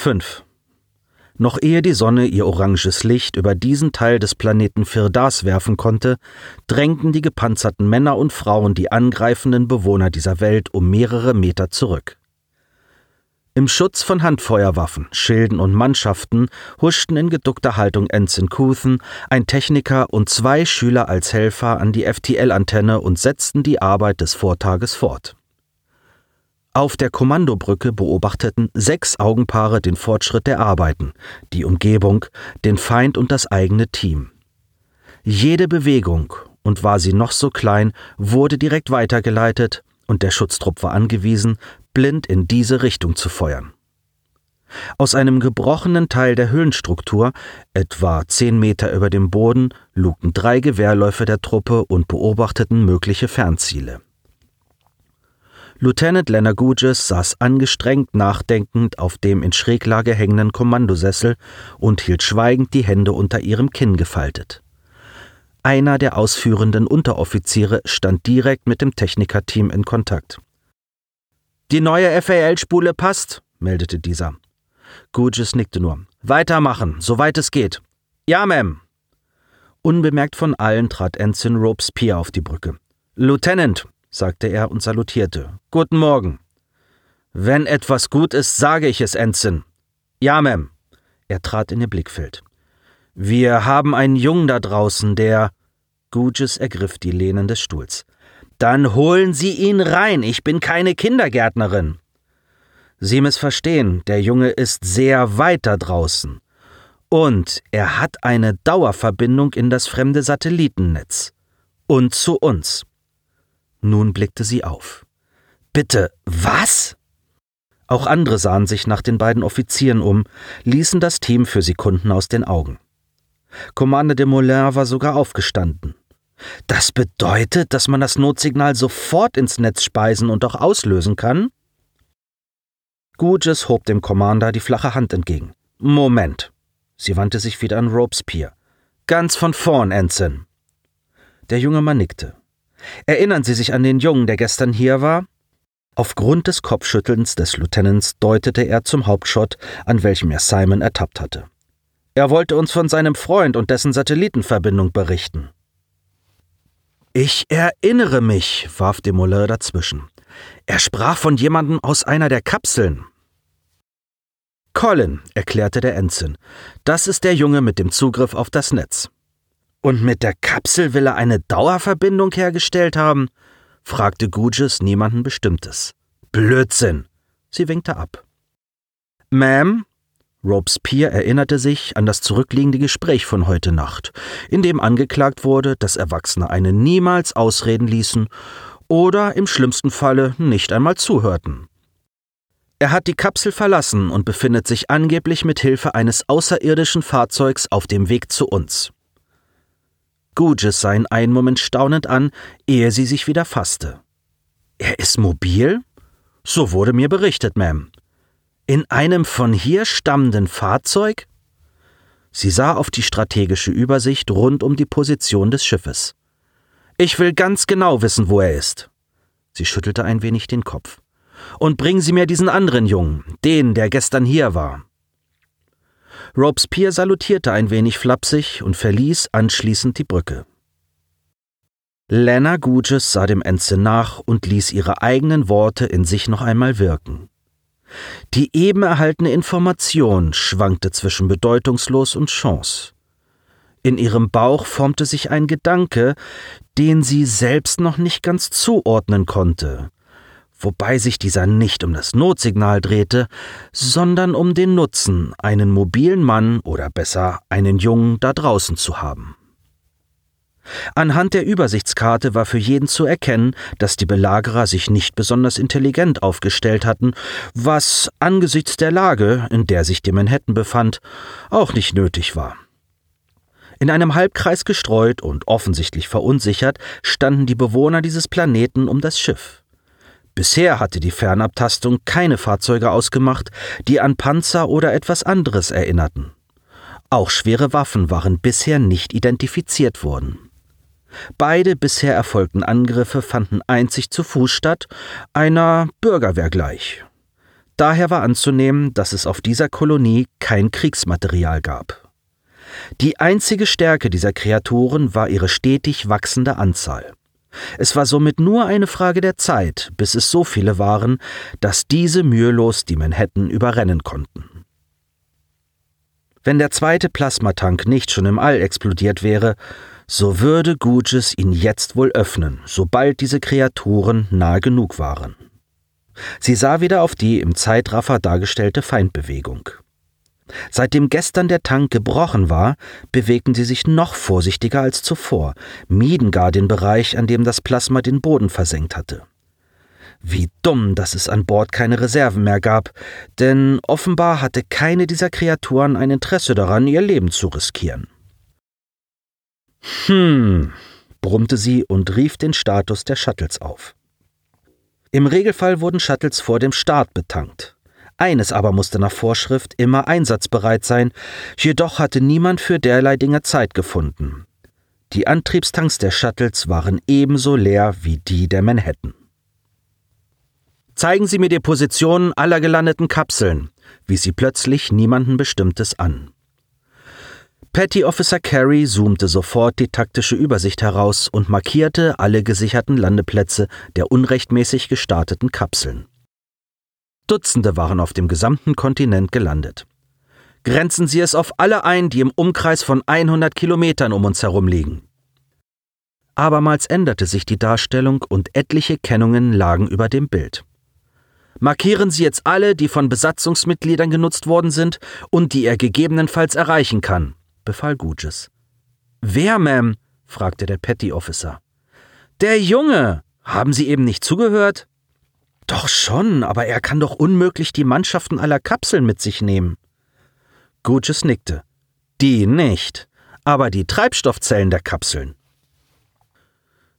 5. Noch ehe die Sonne ihr oranges Licht über diesen Teil des Planeten Firdas werfen konnte, drängten die gepanzerten Männer und Frauen die angreifenden Bewohner dieser Welt um mehrere Meter zurück. Im Schutz von Handfeuerwaffen, Schilden und Mannschaften huschten in geduckter Haltung Ensign Couthen, ein Techniker und zwei Schüler als Helfer an die FTL-Antenne und setzten die Arbeit des Vortages fort. Auf der Kommandobrücke beobachteten sechs Augenpaare den Fortschritt der Arbeiten, die Umgebung, den Feind und das eigene Team. Jede Bewegung, und war sie noch so klein, wurde direkt weitergeleitet, und der Schutztrupp war angewiesen, blind in diese Richtung zu feuern. Aus einem gebrochenen Teil der Höhlenstruktur, etwa zehn Meter über dem Boden, lugten drei Gewehrläufe der Truppe und beobachteten mögliche Fernziele. Lieutenant Leonard Gugis saß angestrengt nachdenkend auf dem in Schräglage hängenden Kommandosessel und hielt schweigend die Hände unter ihrem Kinn gefaltet. Einer der ausführenden Unteroffiziere stand direkt mit dem Technikerteam in Kontakt. Die neue FAL-Spule passt, meldete dieser. Gugis nickte nur. Weitermachen, soweit es geht. Ja, Ma'am. Unbemerkt von allen trat Ensign Robespierre auf die Brücke. Lieutenant, sagte er und salutierte. Guten Morgen. Wenn etwas gut ist, sage ich es, Ensign. Ja, Ma'am. Er trat in ihr Blickfeld. Wir haben einen Jungen da draußen, der. Gugis ergriff die Lehnen des Stuhls. Dann holen Sie ihn rein, ich bin keine Kindergärtnerin. Sie missverstehen, der Junge ist sehr weit da draußen. Und er hat eine Dauerverbindung in das fremde Satellitennetz. Und zu uns. Nun blickte sie auf. Bitte, was? Auch andere sahen sich nach den beiden Offizieren um, ließen das Team für Sekunden aus den Augen. Commander de Moulin war sogar aufgestanden. Das bedeutet, dass man das Notsignal sofort ins Netz speisen und auch auslösen kann? Gugis hob dem Commander die flache Hand entgegen. Moment. Sie wandte sich wieder an Robespierre. Ganz von vorn, Ensign. Der junge Mann nickte. Erinnern Sie sich an den Jungen, der gestern hier war? Aufgrund des Kopfschüttelns des Lieutenants deutete er zum Hauptschott, an welchem er Simon ertappt hatte. Er wollte uns von seinem Freund und dessen Satellitenverbindung berichten. Ich erinnere mich, warf Demoleur dazwischen. Er sprach von jemandem aus einer der Kapseln. Colin, erklärte der Ensign. Das ist der Junge mit dem Zugriff auf das Netz. Und mit der Kapsel will er eine Dauerverbindung hergestellt haben? fragte Gugis niemanden Bestimmtes. Blödsinn! Sie winkte ab. Ma'am? Robespierre erinnerte sich an das zurückliegende Gespräch von heute Nacht, in dem angeklagt wurde, dass Erwachsene einen niemals ausreden ließen oder im schlimmsten Falle nicht einmal zuhörten. Er hat die Kapsel verlassen und befindet sich angeblich mit Hilfe eines außerirdischen Fahrzeugs auf dem Weg zu uns. Gugis sah ihn einen Moment staunend an, ehe sie sich wieder fasste. Er ist mobil? So wurde mir berichtet, Ma'am. In einem von hier stammenden Fahrzeug? Sie sah auf die strategische Übersicht rund um die Position des Schiffes. Ich will ganz genau wissen, wo er ist. Sie schüttelte ein wenig den Kopf. Und bringen Sie mir diesen anderen Jungen, den, der gestern hier war. Robespierre salutierte ein wenig flapsig und verließ anschließend die Brücke. Lena Gugis sah dem Ensign nach und ließ ihre eigenen Worte in sich noch einmal wirken. Die eben erhaltene Information schwankte zwischen bedeutungslos und Chance. In ihrem Bauch formte sich ein Gedanke, den sie selbst noch nicht ganz zuordnen konnte, wobei sich dieser nicht um das Notsignal drehte, sondern um den Nutzen, einen mobilen Mann oder besser einen Jungen da draußen zu haben. Anhand der Übersichtskarte war für jeden zu erkennen, dass die Belagerer sich nicht besonders intelligent aufgestellt hatten, was angesichts der Lage, in der sich die Manhattan befand, auch nicht nötig war. In einem Halbkreis gestreut und offensichtlich verunsichert standen die Bewohner dieses Planeten um das Schiff. Bisher hatte die Fernabtastung keine Fahrzeuge ausgemacht, die an Panzer oder etwas anderes erinnerten. Auch schwere Waffen waren bisher nicht identifiziert worden. Beide bisher erfolgten Angriffe fanden einzig zu Fuß statt, einer Bürgerwehr gleich. Daher war anzunehmen, dass es auf dieser Kolonie kein Kriegsmaterial gab. Die einzige Stärke dieser Kreaturen war ihre stetig wachsende Anzahl. Es war somit nur eine Frage der Zeit, bis es so viele waren, dass diese mühelos die Manhattan überrennen konnten. Wenn der zweite Plasmatank nicht schon im All explodiert wäre, so würde Guges ihn jetzt wohl öffnen, sobald diese Kreaturen nahe genug waren. Sie sah wieder auf die im Zeitraffer dargestellte Feindbewegung. Seitdem gestern der Tank gebrochen war, bewegten sie sich noch vorsichtiger als zuvor, mieden gar den Bereich, an dem das Plasma den Boden versenkt hatte. Wie dumm, dass es an Bord keine Reserven mehr gab, denn offenbar hatte keine dieser Kreaturen ein Interesse daran, ihr Leben zu riskieren. Hm, brummte sie und rief den Status der Shuttles auf. Im Regelfall wurden Shuttles vor dem Start betankt. Eines aber musste nach Vorschrift immer einsatzbereit sein, jedoch hatte niemand für derlei Dinge Zeit gefunden. Die Antriebstanks der Shuttles waren ebenso leer wie die der Manhattan. Zeigen Sie mir die Positionen aller gelandeten Kapseln, wies sie plötzlich niemanden Bestimmtes an. Petty Officer Carey zoomte sofort die taktische Übersicht heraus und markierte alle gesicherten Landeplätze der unrechtmäßig gestarteten Kapseln. Dutzende waren auf dem gesamten Kontinent gelandet. Grenzen Sie es auf alle ein, die im Umkreis von 100 Kilometern um uns herum liegen. Abermals änderte sich die Darstellung und etliche Kennungen lagen über dem Bild. Markieren Sie jetzt alle, die von Besatzungsmitgliedern genutzt worden sind und die er gegebenenfalls erreichen kann, befahl Guges. Wer, Ma'am? fragte der Petty Officer. Der Junge. Haben Sie eben nicht zugehört? Doch schon, aber er kann doch unmöglich die Mannschaften aller Kapseln mit sich nehmen. Guges nickte. Die nicht, aber die Treibstoffzellen der Kapseln.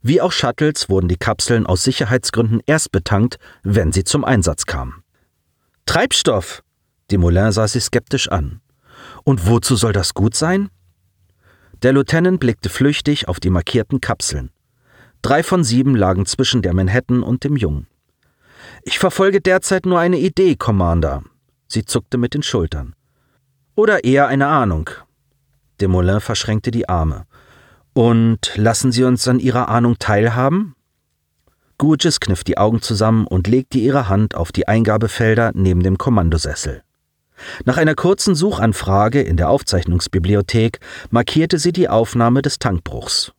Wie auch Shuttles wurden die Kapseln aus Sicherheitsgründen erst betankt, wenn sie zum Einsatz kamen. Treibstoff! Desmoulins sah sie skeptisch an. Und wozu soll das gut sein? Der Lieutenant blickte flüchtig auf die markierten Kapseln. Drei von sieben lagen zwischen der Manhattan und dem Jungen. Ich verfolge derzeit nur eine Idee, Commander. Sie zuckte mit den Schultern. Oder eher eine Ahnung. Desmoulins verschränkte die Arme. Und lassen Sie uns an Ihrer Ahnung teilhaben? Gurges kniff die Augen zusammen und legte ihre Hand auf die Eingabefelder neben dem Kommandosessel. Nach einer kurzen Suchanfrage in der Aufzeichnungsbibliothek markierte sie die Aufnahme des Tankbruchs.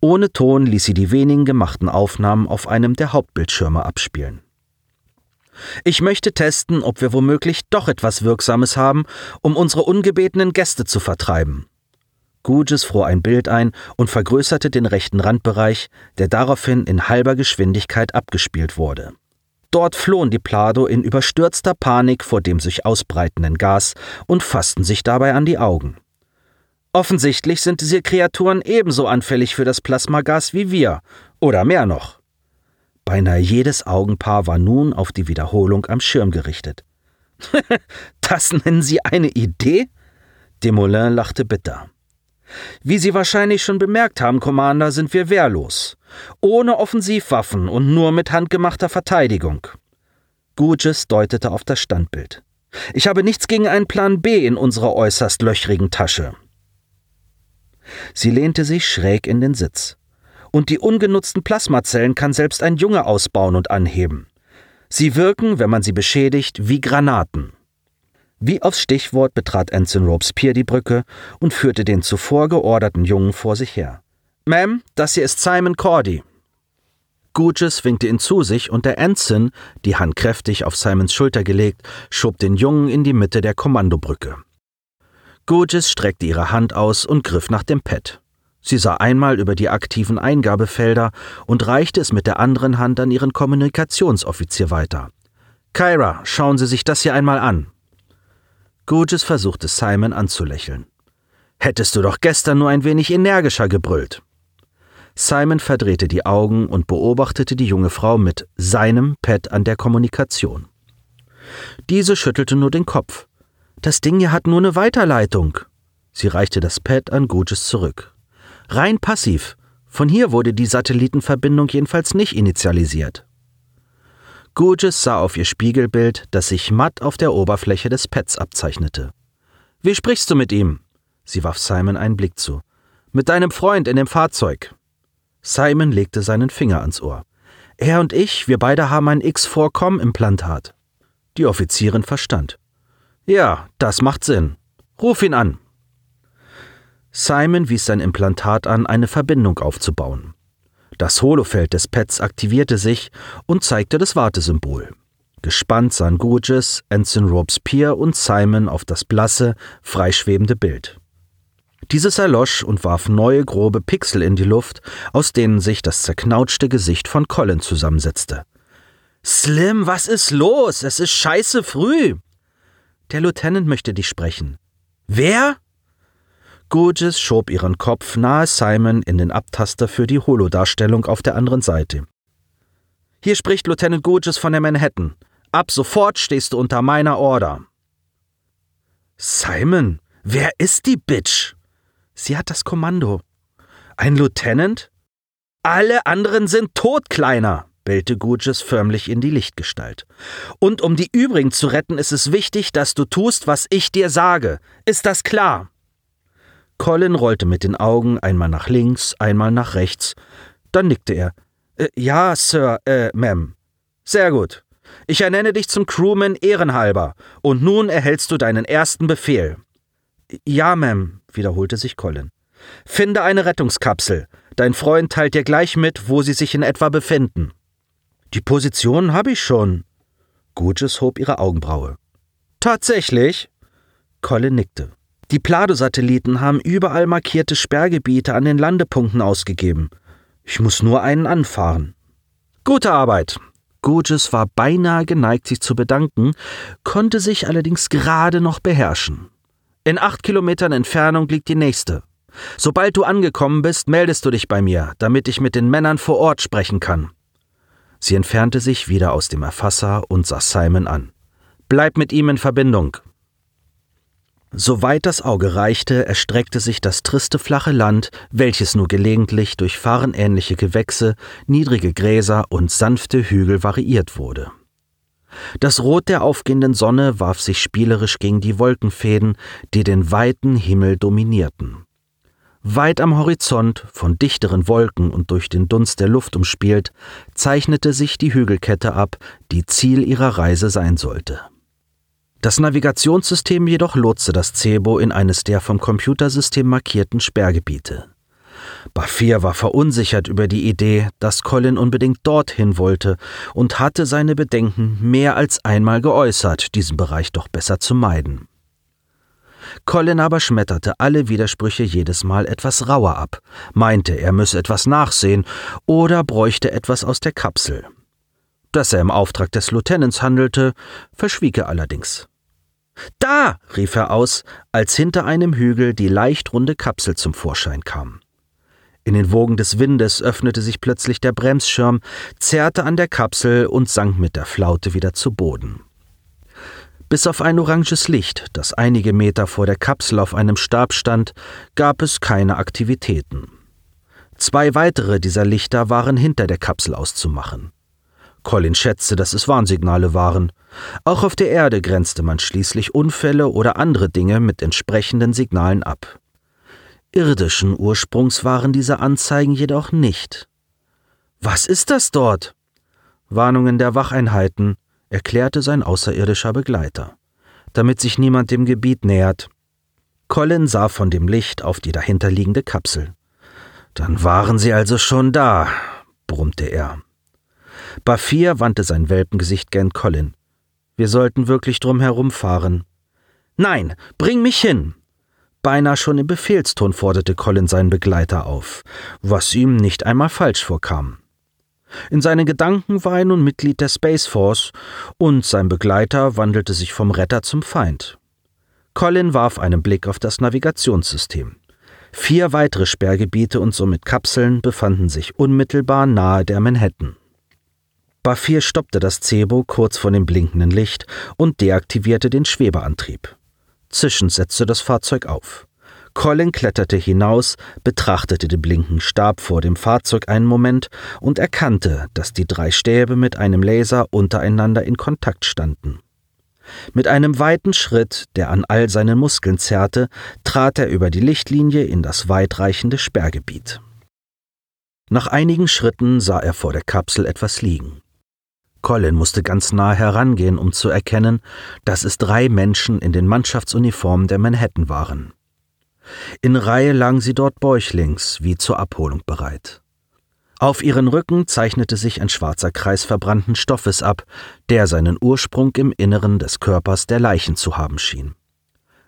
Ohne Ton ließ sie die wenigen gemachten Aufnahmen auf einem der Hauptbildschirme abspielen. Ich möchte testen, ob wir womöglich doch etwas Wirksames haben, um unsere ungebetenen Gäste zu vertreiben, Guges fror ein Bild ein und vergrößerte den rechten Randbereich, der daraufhin in halber Geschwindigkeit abgespielt wurde. Dort flohen die Plado in überstürzter Panik vor dem sich ausbreitenden Gas und fassten sich dabei an die Augen. Offensichtlich sind diese Kreaturen ebenso anfällig für das Plasmagas wie wir, oder mehr noch. Beinahe jedes Augenpaar war nun auf die Wiederholung am Schirm gerichtet. das nennen Sie eine Idee? Desmoulins lachte bitter. Wie Sie wahrscheinlich schon bemerkt haben, Commander, sind wir wehrlos. Ohne Offensivwaffen und nur mit handgemachter Verteidigung. Guges deutete auf das Standbild. Ich habe nichts gegen einen Plan B in unserer äußerst löchrigen Tasche. Sie lehnte sich schräg in den Sitz. Und die ungenutzten Plasmazellen kann selbst ein Junge ausbauen und anheben. Sie wirken, wenn man sie beschädigt, wie Granaten. Wie aufs Stichwort betrat Anson Robespierre die Brücke und führte den zuvor georderten Jungen vor sich her. Ma'am, das hier ist Simon Cordy. Guges winkte ihn zu sich und der Anson, die Hand kräftig auf Simons Schulter gelegt, schob den Jungen in die Mitte der Kommandobrücke. Guges streckte ihre Hand aus und griff nach dem Pad. Sie sah einmal über die aktiven Eingabefelder und reichte es mit der anderen Hand an ihren Kommunikationsoffizier weiter. Kyra, schauen Sie sich das hier einmal an. Gurgis versuchte Simon anzulächeln. Hättest du doch gestern nur ein wenig energischer gebrüllt. Simon verdrehte die Augen und beobachtete die junge Frau mit seinem Pad an der Kommunikation. Diese schüttelte nur den Kopf. Das Ding hier hat nur eine Weiterleitung. Sie reichte das Pad an Gurgis zurück. Rein passiv. Von hier wurde die Satellitenverbindung jedenfalls nicht initialisiert. Gurgis sah auf ihr Spiegelbild, das sich matt auf der Oberfläche des Pads abzeichnete. Wie sprichst du mit ihm? Sie warf Simon einen Blick zu. Mit deinem Freund in dem Fahrzeug. Simon legte seinen Finger ans Ohr. Er und ich, wir beide haben ein X4-Com-Implantat. Die Offizierin verstand. Ja, das macht Sinn. Ruf ihn an. Simon wies sein Implantat an, eine Verbindung aufzubauen. Das Holofeld des Pads aktivierte sich und zeigte das Wartesymbol. Gespannt sahen Gurgis, Ensign Robespierre und Simon auf das blasse, freischwebende Bild. Dieses erlosch und warf neue grobe Pixel in die Luft, aus denen sich das zerknautschte Gesicht von Colin zusammensetzte. Slim, was ist los? Es ist scheiße früh. Der Lieutenant möchte dich sprechen. Wer? Gurgis schob ihren Kopf nahe Simon in den Abtaster für die Holodarstellung auf der anderen Seite. Hier spricht Lieutenant Gurgis von der Manhattan. Ab sofort stehst du unter meiner Order. Simon, wer ist die Bitch? Sie hat das Kommando. Ein Lieutenant? Alle anderen sind tot, Kleiner, bellte Gurgis förmlich in die Lichtgestalt. Und um die übrigen zu retten, ist es wichtig, dass du tust, was ich dir sage. Ist das klar? Colin rollte mit den Augen einmal nach links, einmal nach rechts. Dann nickte er. Äh, ja, Sir, äh, Ma'am. Sehr gut. Ich ernenne dich zum Crewman ehrenhalber. Und nun erhältst du deinen ersten Befehl. Ja, Ma'am, wiederholte sich Colin. Finde eine Rettungskapsel. Dein Freund teilt dir gleich mit, wo sie sich in etwa befinden. Die Position habe ich schon. Gurgis hob ihre Augenbraue. Tatsächlich? Colin nickte. Die Plado-Satelliten haben überall markierte Sperrgebiete an den Landepunkten ausgegeben. Ich muss nur einen anfahren. Gute Arbeit. Gurgis war beinahe geneigt, sich zu bedanken, konnte sich allerdings gerade noch beherrschen. In acht Kilometern Entfernung liegt die nächste. Sobald du angekommen bist, meldest du dich bei mir, damit ich mit den Männern vor Ort sprechen kann. Sie entfernte sich wieder aus dem Erfasser und sah Simon an. Bleib mit ihm in Verbindung. Soweit das Auge reichte, erstreckte sich das triste flache Land, welches nur gelegentlich durch fahrenähnliche Gewächse, niedrige Gräser und sanfte Hügel variiert wurde. Das Rot der aufgehenden Sonne warf sich spielerisch gegen die Wolkenfäden, die den weiten Himmel dominierten. Weit am Horizont, von dichteren Wolken und durch den Dunst der Luft umspielt, zeichnete sich die Hügelkette ab, die Ziel ihrer Reise sein sollte. Das Navigationssystem jedoch lotste das Cebo in eines der vom Computersystem markierten Sperrgebiete. Bafir war verunsichert über die Idee, dass Colin unbedingt dorthin wollte und hatte seine Bedenken mehr als einmal geäußert, diesen Bereich doch besser zu meiden. Colin aber schmetterte alle Widersprüche jedes Mal etwas rauer ab, meinte, er müsse etwas nachsehen oder bräuchte etwas aus der Kapsel. Dass er im Auftrag des Lieutenants handelte, verschwieg er allerdings. Da! rief er aus, als hinter einem Hügel die leicht runde Kapsel zum Vorschein kam. In den Wogen des Windes öffnete sich plötzlich der Bremsschirm, zerrte an der Kapsel und sank mit der Flaute wieder zu Boden. Bis auf ein oranges Licht, das einige Meter vor der Kapsel auf einem Stab stand, gab es keine Aktivitäten. Zwei weitere dieser Lichter waren hinter der Kapsel auszumachen. Colin schätzte, dass es Warnsignale waren. Auch auf der Erde grenzte man schließlich Unfälle oder andere Dinge mit entsprechenden Signalen ab. Irdischen Ursprungs waren diese Anzeigen jedoch nicht. Was ist das dort? Warnungen der Wacheinheiten, erklärte sein außerirdischer Begleiter, damit sich niemand dem Gebiet nähert. Colin sah von dem Licht auf die dahinterliegende Kapsel. Dann waren sie also schon da, brummte er. Bafir wandte sein Welpengesicht gen Colin. Wir sollten wirklich drum herumfahren. Nein, bring mich hin! Beinahe schon im Befehlston forderte Colin seinen Begleiter auf, was ihm nicht einmal falsch vorkam. In seinen Gedanken war er nun Mitglied der Space Force und sein Begleiter wandelte sich vom Retter zum Feind. Colin warf einen Blick auf das Navigationssystem. Vier weitere Sperrgebiete und somit Kapseln befanden sich unmittelbar nahe der Manhattan. Bafir stoppte das Cebo kurz vor dem blinkenden Licht und deaktivierte den Schwebeantrieb. Zischend setzte das Fahrzeug auf. Colin kletterte hinaus, betrachtete den blinken Stab vor dem Fahrzeug einen Moment und erkannte, dass die drei Stäbe mit einem Laser untereinander in Kontakt standen. Mit einem weiten Schritt, der an all seinen Muskeln zerrte, trat er über die Lichtlinie in das weitreichende Sperrgebiet. Nach einigen Schritten sah er vor der Kapsel etwas liegen. Colin musste ganz nah herangehen, um zu erkennen, dass es drei Menschen in den Mannschaftsuniformen der Manhattan waren. In Reihe lagen sie dort bäuchlings, wie zur Abholung bereit. Auf ihren Rücken zeichnete sich ein schwarzer Kreis verbrannten Stoffes ab, der seinen Ursprung im Inneren des Körpers der Leichen zu haben schien.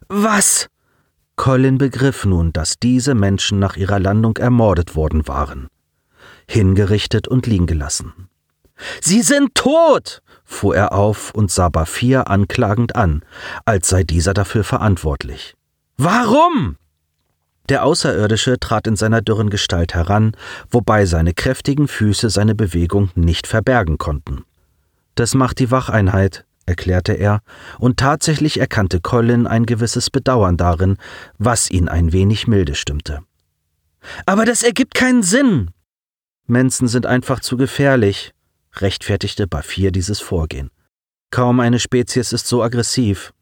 Was? Colin begriff nun, dass diese Menschen nach ihrer Landung ermordet worden waren. Hingerichtet und liegen gelassen. Sie sind tot! fuhr er auf und sah Bafir anklagend an, als sei dieser dafür verantwortlich. Warum? Der Außerirdische trat in seiner dürren Gestalt heran, wobei seine kräftigen Füße seine Bewegung nicht verbergen konnten. Das macht die Wacheinheit, erklärte er, und tatsächlich erkannte Colin ein gewisses Bedauern darin, was ihn ein wenig milde stimmte. Aber das ergibt keinen Sinn. Mensen sind einfach zu gefährlich, rechtfertigte Bafir dieses Vorgehen. Kaum eine Spezies ist so aggressiv.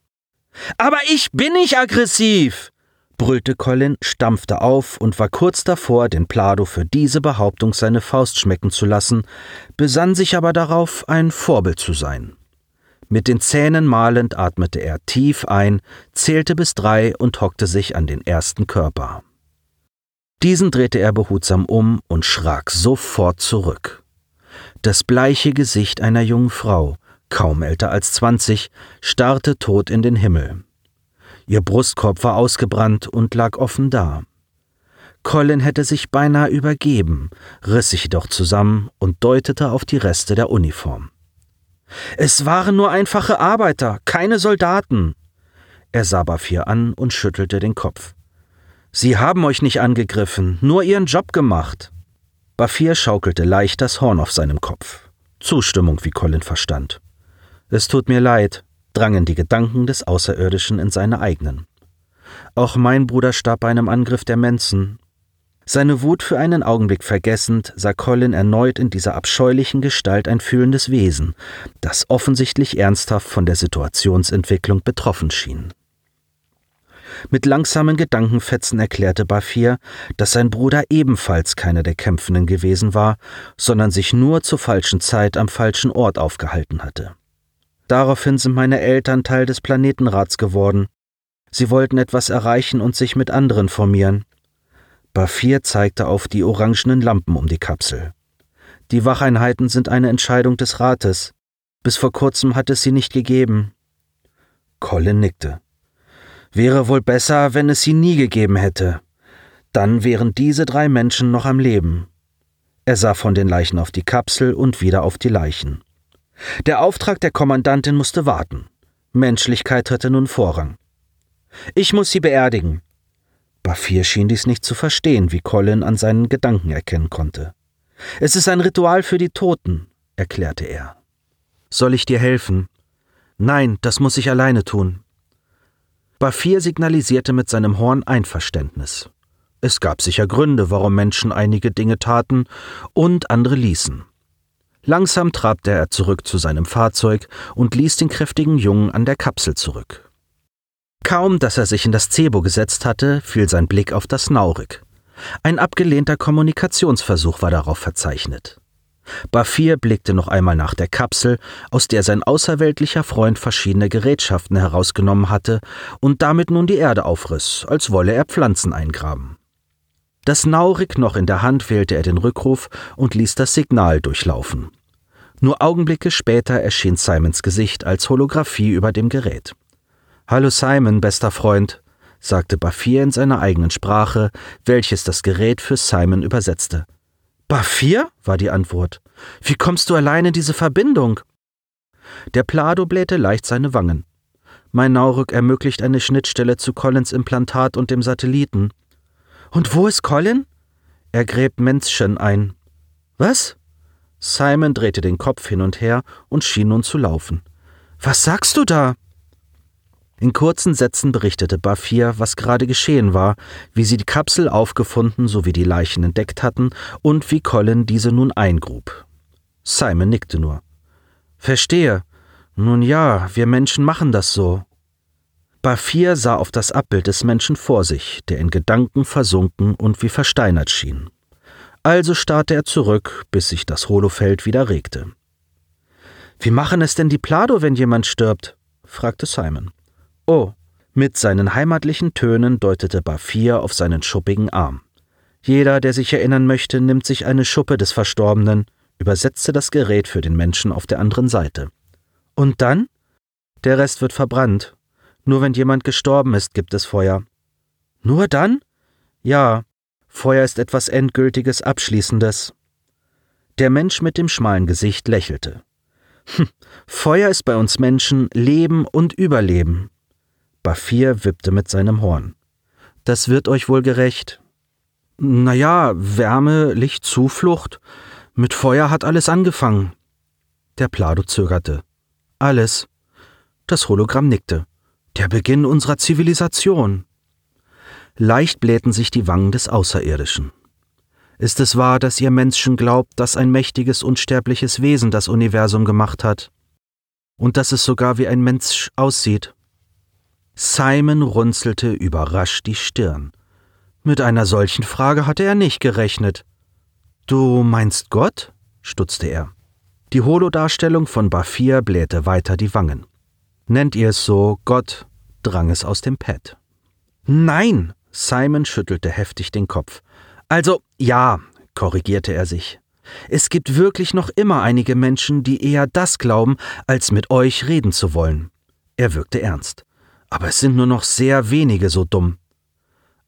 Aber ich bin nicht aggressiv, brüllte Colin, stampfte auf und war kurz davor, den Plado für diese Behauptung seine Faust schmecken zu lassen, besann sich aber darauf, ein Vorbild zu sein. Mit den Zähnen malend atmete er tief ein, zählte bis drei und hockte sich an den ersten Körper. Diesen drehte er behutsam um und schrak sofort zurück. Das bleiche Gesicht einer jungen Frau, kaum älter als zwanzig, starrte tot in den Himmel. Ihr Brustkorb war ausgebrannt und lag offen da. Colin hätte sich beinahe übergeben, riss sich jedoch zusammen und deutete auf die Reste der Uniform. Es waren nur einfache Arbeiter, keine Soldaten. Er sah Bafir an und schüttelte den Kopf. Sie haben euch nicht angegriffen, nur ihren Job gemacht. Bafir schaukelte leicht das Horn auf seinem Kopf. Zustimmung, wie Colin verstand. Es tut mir leid, drangen die Gedanken des Außerirdischen in seine eigenen. Auch mein Bruder starb bei einem Angriff der Mensen. Seine Wut für einen Augenblick vergessend, sah Colin erneut in dieser abscheulichen Gestalt ein fühlendes Wesen, das offensichtlich ernsthaft von der Situationsentwicklung betroffen schien. Mit langsamen Gedankenfetzen erklärte Bafir, dass sein Bruder ebenfalls keiner der Kämpfenden gewesen war, sondern sich nur zur falschen Zeit am falschen Ort aufgehalten hatte. Daraufhin sind meine Eltern Teil des Planetenrats geworden. Sie wollten etwas erreichen und sich mit anderen formieren. Bafir zeigte auf die orangenen Lampen um die Kapsel. Die Wacheinheiten sind eine Entscheidung des Rates. Bis vor kurzem hat es sie nicht gegeben. Colin nickte. Wäre wohl besser, wenn es sie nie gegeben hätte. Dann wären diese drei Menschen noch am Leben. Er sah von den Leichen auf die Kapsel und wieder auf die Leichen. Der Auftrag der Kommandantin musste warten. Menschlichkeit hatte nun Vorrang. Ich muss sie beerdigen. Bafir schien dies nicht zu verstehen, wie Colin an seinen Gedanken erkennen konnte. Es ist ein Ritual für die Toten, erklärte er. Soll ich dir helfen? Nein, das muss ich alleine tun. Bafir signalisierte mit seinem Horn Einverständnis. Es gab sicher Gründe, warum Menschen einige Dinge taten und andere ließen. Langsam trabte er zurück zu seinem Fahrzeug und ließ den kräftigen Jungen an der Kapsel zurück. Kaum, dass er sich in das Zebo gesetzt hatte, fiel sein Blick auf das Naurik. Ein abgelehnter Kommunikationsversuch war darauf verzeichnet. Bafir blickte noch einmal nach der Kapsel, aus der sein außerweltlicher Freund verschiedene Gerätschaften herausgenommen hatte und damit nun die Erde aufriss, als wolle er Pflanzen eingraben. Das Naurik noch in der Hand wählte er den Rückruf und ließ das Signal durchlaufen. Nur Augenblicke später erschien Simons Gesicht als Holographie über dem Gerät. Hallo Simon, bester Freund, sagte Bafir in seiner eigenen Sprache, welches das Gerät für Simon übersetzte. Bafir? war die Antwort. Wie kommst du allein in diese Verbindung? Der Plado blähte leicht seine Wangen. Mein Naurück ermöglicht eine Schnittstelle zu Collins Implantat und dem Satelliten. Und wo ist Colin? Er gräbt Menschen ein. Was? Simon drehte den Kopf hin und her und schien nun zu laufen. Was sagst du da? In kurzen Sätzen berichtete Bafir, was gerade geschehen war, wie sie die Kapsel aufgefunden sowie die Leichen entdeckt hatten und wie Colin diese nun eingrub. Simon nickte nur. Verstehe. Nun ja, wir Menschen machen das so. Bafir sah auf das Abbild des Menschen vor sich, der in Gedanken versunken und wie versteinert schien. Also starrte er zurück, bis sich das Holofeld wieder regte. Wie machen es denn die Plado, wenn jemand stirbt? fragte Simon. Oh, mit seinen heimatlichen Tönen deutete Bafir auf seinen schuppigen Arm. Jeder, der sich erinnern möchte, nimmt sich eine Schuppe des Verstorbenen, übersetzte das Gerät für den Menschen auf der anderen Seite. Und dann? Der Rest wird verbrannt. Nur wenn jemand gestorben ist, gibt es Feuer. Nur dann? Ja, Feuer ist etwas Endgültiges, Abschließendes. Der Mensch mit dem schmalen Gesicht lächelte. Hm, Feuer ist bei uns Menschen Leben und Überleben. Bafir wippte mit seinem Horn. Das wird euch wohl gerecht. Na ja, Wärme, Licht, Zuflucht. Mit Feuer hat alles angefangen. Der Plado zögerte. Alles. Das Hologramm nickte. Der Beginn unserer Zivilisation. Leicht blähten sich die Wangen des Außerirdischen. Ist es wahr, dass ihr Menschen glaubt, dass ein mächtiges, unsterbliches Wesen das Universum gemacht hat? Und dass es sogar wie ein Mensch aussieht? Simon runzelte überrascht die Stirn. Mit einer solchen Frage hatte er nicht gerechnet. Du meinst Gott? stutzte er. Die Holodarstellung von Bafir blähte weiter die Wangen. Nennt ihr es so, Gott, drang es aus dem Pad. Nein! Simon schüttelte heftig den Kopf. Also, ja, korrigierte er sich. Es gibt wirklich noch immer einige Menschen, die eher das glauben, als mit euch reden zu wollen. Er wirkte ernst aber es sind nur noch sehr wenige so dumm.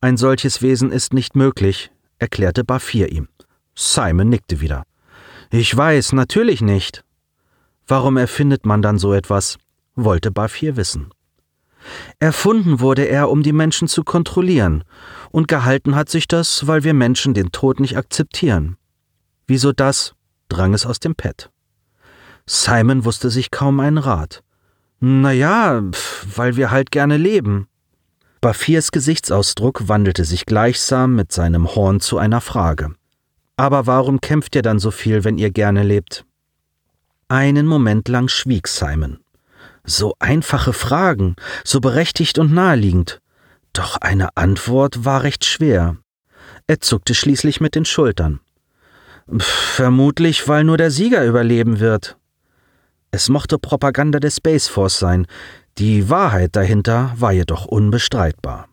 Ein solches Wesen ist nicht möglich, erklärte Bafir ihm. Simon nickte wieder. Ich weiß, natürlich nicht. Warum erfindet man dann so etwas? wollte Bafir wissen. Erfunden wurde er, um die Menschen zu kontrollieren, und gehalten hat sich das, weil wir Menschen den Tod nicht akzeptieren. Wieso das? drang es aus dem Pad. Simon wusste sich kaum einen Rat. Naja, weil wir halt gerne leben. Bafirs Gesichtsausdruck wandelte sich gleichsam mit seinem Horn zu einer Frage. Aber warum kämpft ihr dann so viel, wenn ihr gerne lebt? Einen Moment lang schwieg Simon. So einfache Fragen, so berechtigt und naheliegend. Doch eine Antwort war recht schwer. Er zuckte schließlich mit den Schultern. Vermutlich, weil nur der Sieger überleben wird. Es mochte Propaganda der Space Force sein, die Wahrheit dahinter war jedoch unbestreitbar.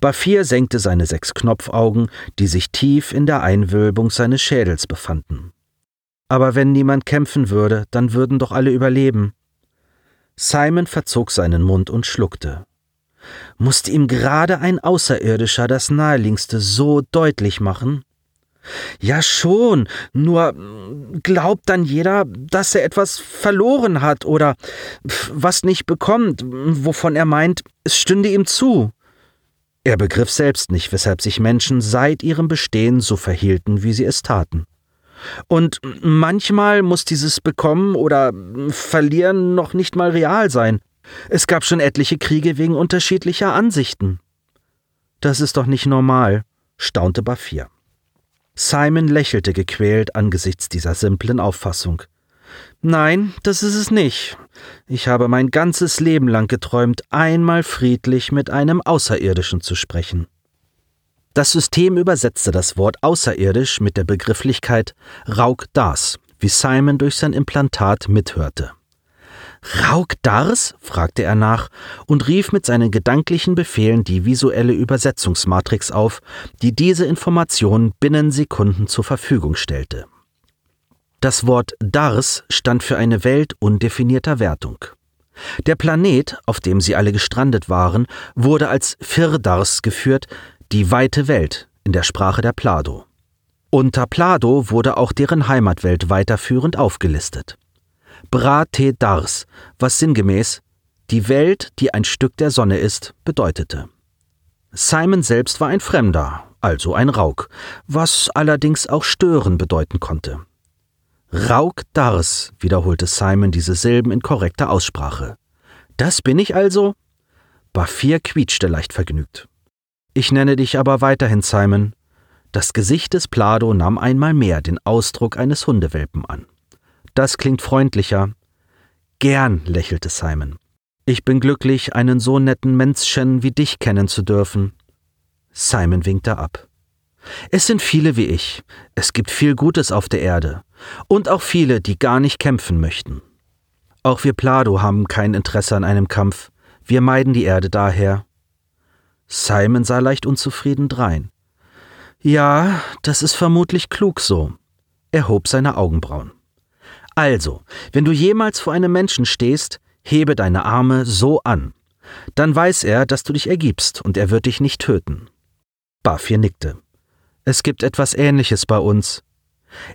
Bafir senkte seine sechs Knopfaugen, die sich tief in der Einwölbung seines Schädels befanden. Aber wenn niemand kämpfen würde, dann würden doch alle überleben. Simon verzog seinen Mund und schluckte. Musste ihm gerade ein Außerirdischer das Naheliegendste so deutlich machen? Ja schon, nur mm, glaubt dann jeder, dass er etwas verloren hat oder was nicht bekommt, wovon er meint, es stünde ihm zu. Er begriff selbst nicht, weshalb sich Menschen seit ihrem Bestehen so verhielten, wie sie es taten. Und manchmal muss dieses Bekommen oder Verlieren noch nicht mal real sein. Es gab schon etliche Kriege wegen unterschiedlicher Ansichten. Das ist doch nicht normal, staunte Bafir. Simon lächelte gequält angesichts dieser simplen Auffassung. Nein, das ist es nicht. Ich habe mein ganzes Leben lang geträumt, einmal friedlich mit einem Außerirdischen zu sprechen. Das System übersetzte das Wort außerirdisch mit der Begrifflichkeit Rauk Das, wie Simon durch sein Implantat mithörte. Rauk Dars? fragte er nach und rief mit seinen gedanklichen Befehlen die visuelle Übersetzungsmatrix auf, die diese Information binnen Sekunden zur Verfügung stellte. Das Wort Dars stand für eine Welt undefinierter Wertung. Der Planet, auf dem sie alle gestrandet waren, wurde als Firdars geführt, die weite Welt in der Sprache der Plado. Unter Plado wurde auch deren Heimatwelt weiterführend aufgelistet. Brate Dars, was sinngemäß die Welt, die ein Stück der Sonne ist, bedeutete. Simon selbst war ein Fremder, also ein Rauk, was allerdings auch stören bedeuten konnte. Rauk Dars, wiederholte Simon diese Silben in korrekter Aussprache. Das bin ich also? Bafir quietschte leicht vergnügt. Ich nenne dich aber weiterhin Simon. Das Gesicht des Plado nahm einmal mehr den Ausdruck eines Hundewelpen an. Das klingt freundlicher. Gern, lächelte Simon. Ich bin glücklich, einen so netten Menschen wie dich kennen zu dürfen. Simon winkte ab. Es sind viele wie ich. Es gibt viel Gutes auf der Erde. Und auch viele, die gar nicht kämpfen möchten. Auch wir Plado haben kein Interesse an einem Kampf. Wir meiden die Erde daher. Simon sah leicht unzufrieden drein. Ja, das ist vermutlich klug so. Er hob seine Augenbrauen. Also, wenn du jemals vor einem Menschen stehst, hebe deine Arme so an. Dann weiß er, dass du dich ergibst und er wird dich nicht töten. Bafir nickte. Es gibt etwas Ähnliches bei uns.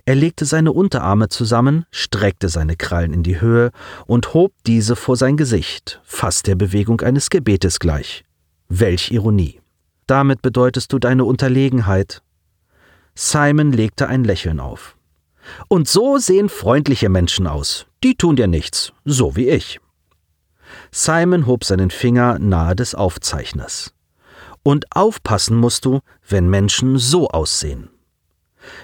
Er legte seine Unterarme zusammen, streckte seine Krallen in die Höhe und hob diese vor sein Gesicht, fast der Bewegung eines Gebetes gleich. Welch Ironie. Damit bedeutest du deine Unterlegenheit. Simon legte ein Lächeln auf. Und so sehen freundliche Menschen aus. Die tun dir nichts, so wie ich. Simon hob seinen Finger nahe des Aufzeichners. Und aufpassen musst du, wenn Menschen so aussehen.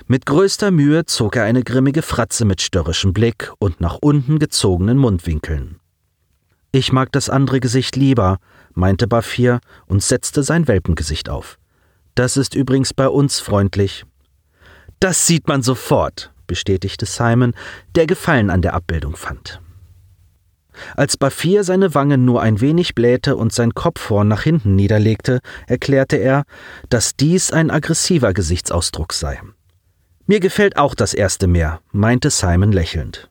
Mit größter Mühe zog er eine grimmige Fratze mit störrischem Blick und nach unten gezogenen Mundwinkeln. Ich mag das andere Gesicht lieber, meinte Bafir und setzte sein Welpengesicht auf. Das ist übrigens bei uns freundlich. Das sieht man sofort, bestätigte Simon, der Gefallen an der Abbildung fand. Als Bafir seine Wangen nur ein wenig blähte und sein Kopf vorn nach hinten niederlegte, erklärte er, dass dies ein aggressiver Gesichtsausdruck sei. Mir gefällt auch das erste mehr, meinte Simon lächelnd.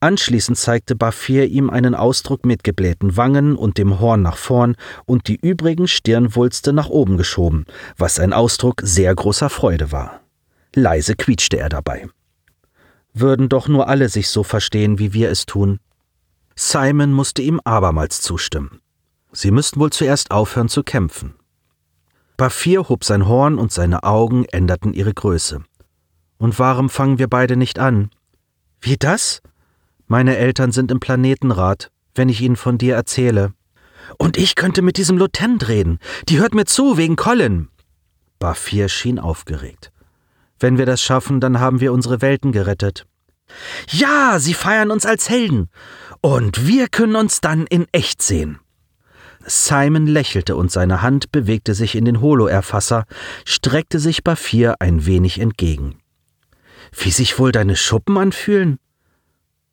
Anschließend zeigte Bafir ihm einen Ausdruck mit geblähten Wangen und dem Horn nach vorn und die übrigen Stirnwulste nach oben geschoben, was ein Ausdruck sehr großer Freude war. Leise quietschte er dabei. Würden doch nur alle sich so verstehen, wie wir es tun. Simon musste ihm abermals zustimmen. Sie müssten wohl zuerst aufhören zu kämpfen. Bafir hob sein Horn und seine Augen änderten ihre Größe. Und warum fangen wir beide nicht an? Wie das? Meine Eltern sind im Planetenrat, wenn ich ihnen von dir erzähle. Und ich könnte mit diesem Lutent reden. Die hört mir zu, wegen Colin. Bafir schien aufgeregt. Wenn wir das schaffen, dann haben wir unsere Welten gerettet. Ja, sie feiern uns als Helden. Und wir können uns dann in echt sehen. Simon lächelte und seine Hand bewegte sich in den Holo-Erfasser, streckte sich Bafir ein wenig entgegen. Wie sich wohl deine Schuppen anfühlen?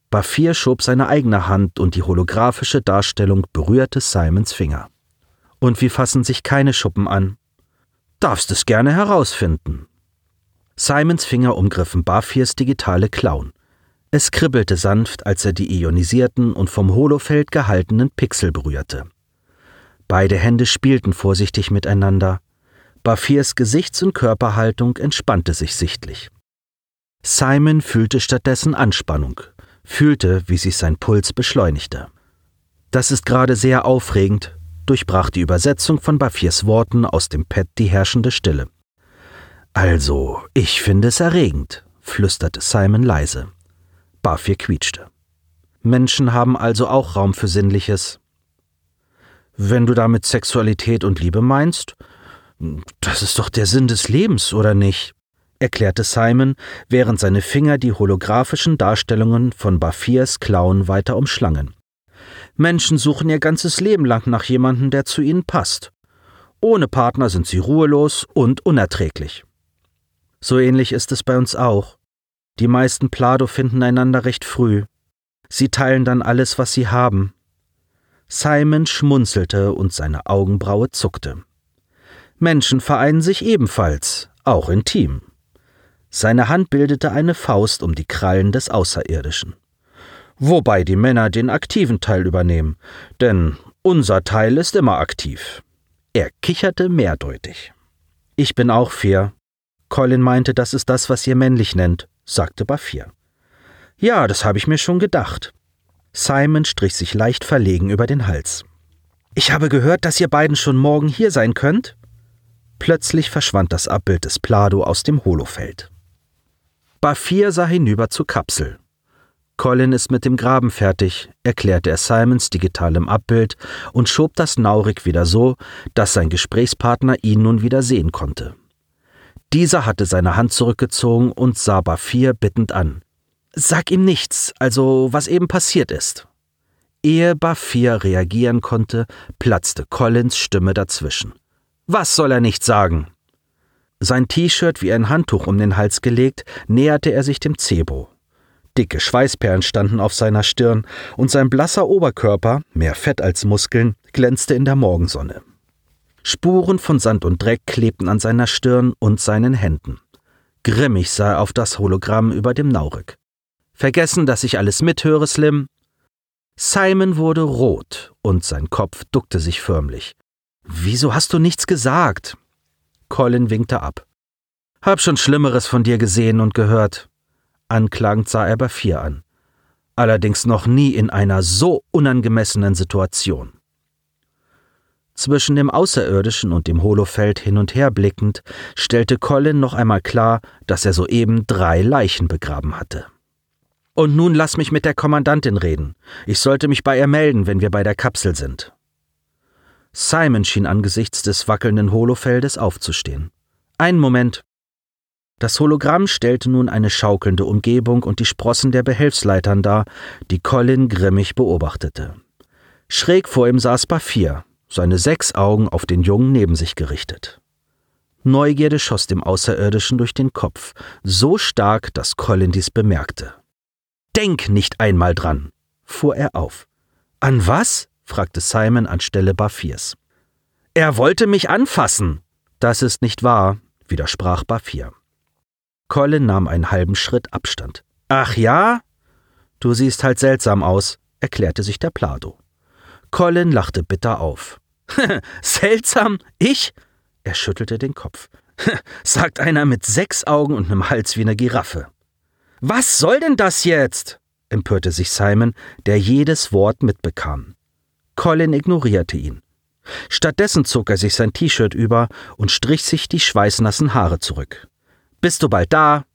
Bafir schob seine eigene Hand und die holographische Darstellung berührte Simons Finger. Und wie fassen sich keine Schuppen an? Darfst es gerne herausfinden. Simons Finger umgriffen Bafirs digitale Klauen. Es kribbelte sanft, als er die ionisierten und vom Holofeld gehaltenen Pixel berührte. Beide Hände spielten vorsichtig miteinander. Bafirs Gesichts- und Körperhaltung entspannte sich sichtlich. Simon fühlte stattdessen Anspannung, fühlte, wie sich sein Puls beschleunigte. Das ist gerade sehr aufregend, durchbrach die Übersetzung von Bafirs Worten aus dem Pad die herrschende Stille. Also, ich finde es erregend, flüsterte Simon leise. Bafir quietschte. Menschen haben also auch Raum für Sinnliches. Wenn du damit Sexualität und Liebe meinst, das ist doch der Sinn des Lebens, oder nicht? erklärte Simon, während seine Finger die holographischen Darstellungen von Bafirs Klauen weiter umschlangen. Menschen suchen ihr ganzes Leben lang nach jemandem, der zu ihnen passt. Ohne Partner sind sie ruhelos und unerträglich. So ähnlich ist es bei uns auch. Die meisten Plado finden einander recht früh. Sie teilen dann alles, was sie haben. Simon schmunzelte und seine Augenbraue zuckte. Menschen vereinen sich ebenfalls, auch intim. Seine Hand bildete eine Faust um die Krallen des Außerirdischen. Wobei die Männer den aktiven Teil übernehmen, denn unser Teil ist immer aktiv. Er kicherte mehrdeutig. Ich bin auch fair. Colin meinte, das ist das, was ihr männlich nennt, sagte Bafir. Ja, das habe ich mir schon gedacht. Simon strich sich leicht verlegen über den Hals. Ich habe gehört, dass ihr beiden schon morgen hier sein könnt. Plötzlich verschwand das Abbild des Plado aus dem Holofeld. Bafir sah hinüber zur Kapsel. Colin ist mit dem Graben fertig, erklärte er Simons digitalem Abbild und schob das Naurik wieder so, dass sein Gesprächspartner ihn nun wieder sehen konnte. Dieser hatte seine Hand zurückgezogen und sah Bafir bittend an. Sag ihm nichts, also was eben passiert ist. Ehe Bafir reagieren konnte, platzte Collins Stimme dazwischen. Was soll er nicht sagen? Sein T-Shirt wie ein Handtuch um den Hals gelegt, näherte er sich dem Zebo. Dicke Schweißperlen standen auf seiner Stirn und sein blasser Oberkörper, mehr Fett als Muskeln, glänzte in der Morgensonne. Spuren von Sand und Dreck klebten an seiner Stirn und seinen Händen. Grimmig sah er auf das Hologramm über dem Naurek. Vergessen, dass ich alles mithöre, Slim? Simon wurde rot und sein Kopf duckte sich förmlich. Wieso hast du nichts gesagt? Colin winkte ab. Hab schon Schlimmeres von dir gesehen und gehört. Anklagend sah er Bafir an. Allerdings noch nie in einer so unangemessenen Situation. Zwischen dem Außerirdischen und dem Holofeld hin und her blickend, stellte Colin noch einmal klar, dass er soeben drei Leichen begraben hatte. Und nun lass mich mit der Kommandantin reden. Ich sollte mich bei ihr melden, wenn wir bei der Kapsel sind. Simon schien angesichts des wackelnden Holofeldes aufzustehen. Einen Moment. Das Hologramm stellte nun eine schaukelnde Umgebung und die Sprossen der Behelfsleitern dar, die Colin grimmig beobachtete. Schräg vor ihm saß Bafir, seine sechs Augen auf den Jungen neben sich gerichtet. Neugierde schoss dem Außerirdischen durch den Kopf, so stark, dass Colin dies bemerkte. Denk nicht einmal dran, fuhr er auf. An was? fragte Simon anstelle Bafirs. Er wollte mich anfassen. Das ist nicht wahr, widersprach Bafir. Colin nahm einen halben Schritt Abstand. Ach ja? Du siehst halt seltsam aus, erklärte sich der Plado. Colin lachte bitter auf. seltsam? Ich? Er schüttelte den Kopf. Sagt einer mit sechs Augen und einem Hals wie eine Giraffe. Was soll denn das jetzt? empörte sich Simon, der jedes Wort mitbekam. Colin ignorierte ihn. Stattdessen zog er sich sein T-Shirt über und strich sich die schweißnassen Haare zurück. Bist du bald da?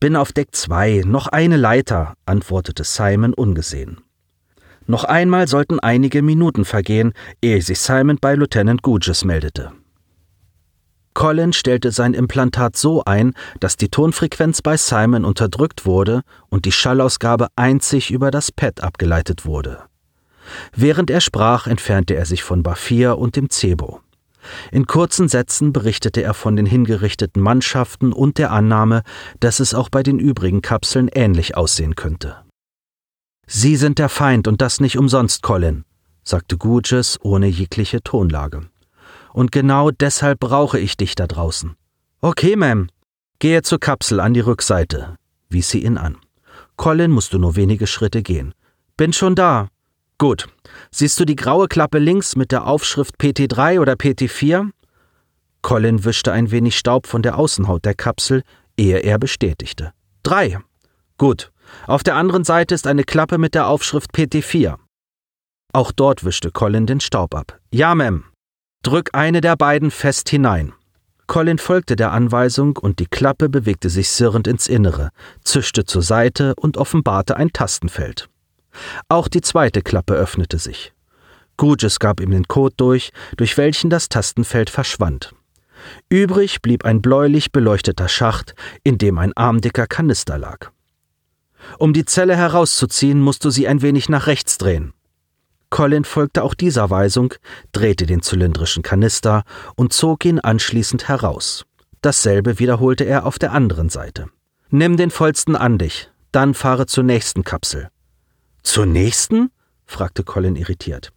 Bin auf Deck zwei, noch eine Leiter, antwortete Simon ungesehen. Noch einmal sollten einige Minuten vergehen, ehe sich Simon bei Lieutenant Gouges meldete. Colin stellte sein Implantat so ein, dass die Tonfrequenz bei Simon unterdrückt wurde und die Schallausgabe einzig über das Pad abgeleitet wurde. Während er sprach, entfernte er sich von Bafir und dem Zebo. In kurzen Sätzen berichtete er von den hingerichteten Mannschaften und der Annahme, dass es auch bei den übrigen Kapseln ähnlich aussehen könnte. Sie sind der Feind und das nicht umsonst, Colin, sagte Gurges ohne jegliche Tonlage. Und genau deshalb brauche ich dich da draußen. Okay, Ma'am. Gehe zur Kapsel an die Rückseite, wies sie ihn an. Colin musste nur wenige Schritte gehen. Bin schon da, Gut. Siehst du die graue Klappe links mit der Aufschrift PT3 oder PT4? Colin wischte ein wenig Staub von der Außenhaut der Kapsel, ehe er bestätigte. Drei. Gut. Auf der anderen Seite ist eine Klappe mit der Aufschrift PT4. Auch dort wischte Colin den Staub ab. Ja, Ma'am. Drück eine der beiden fest hinein. Colin folgte der Anweisung und die Klappe bewegte sich sirrend ins Innere, zischte zur Seite und offenbarte ein Tastenfeld. Auch die zweite Klappe öffnete sich. Gurgis gab ihm den Code durch, durch welchen das Tastenfeld verschwand. Übrig blieb ein bläulich beleuchteter Schacht, in dem ein armdicker Kanister lag. Um die Zelle herauszuziehen, musst du sie ein wenig nach rechts drehen. Colin folgte auch dieser Weisung, drehte den zylindrischen Kanister und zog ihn anschließend heraus. Dasselbe wiederholte er auf der anderen Seite. Nimm den vollsten an dich, dann fahre zur nächsten Kapsel. Zur nächsten? fragte Colin irritiert.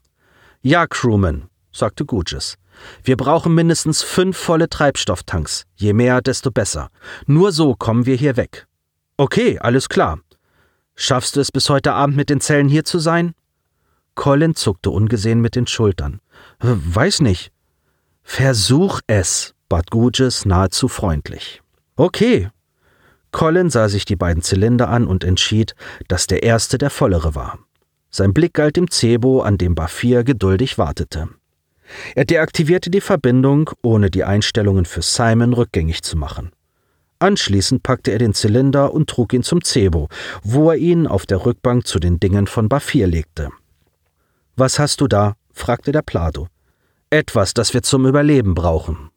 Ja, Crewman, sagte Gurgis. Wir brauchen mindestens fünf volle Treibstofftanks. Je mehr, desto besser. Nur so kommen wir hier weg. Okay, alles klar. Schaffst du es bis heute Abend mit den Zellen hier zu sein? Colin zuckte ungesehen mit den Schultern. Weiß nicht. Versuch es, bat Gurgis nahezu freundlich. Okay, Colin sah sich die beiden Zylinder an und entschied, dass der erste der vollere war. Sein Blick galt dem Cebo, an dem Bafir geduldig wartete. Er deaktivierte die Verbindung, ohne die Einstellungen für Simon rückgängig zu machen. Anschließend packte er den Zylinder und trug ihn zum Zebo, wo er ihn auf der Rückbank zu den Dingen von Bafir legte. Was hast du da? fragte der Plato. Etwas, das wir zum Überleben brauchen.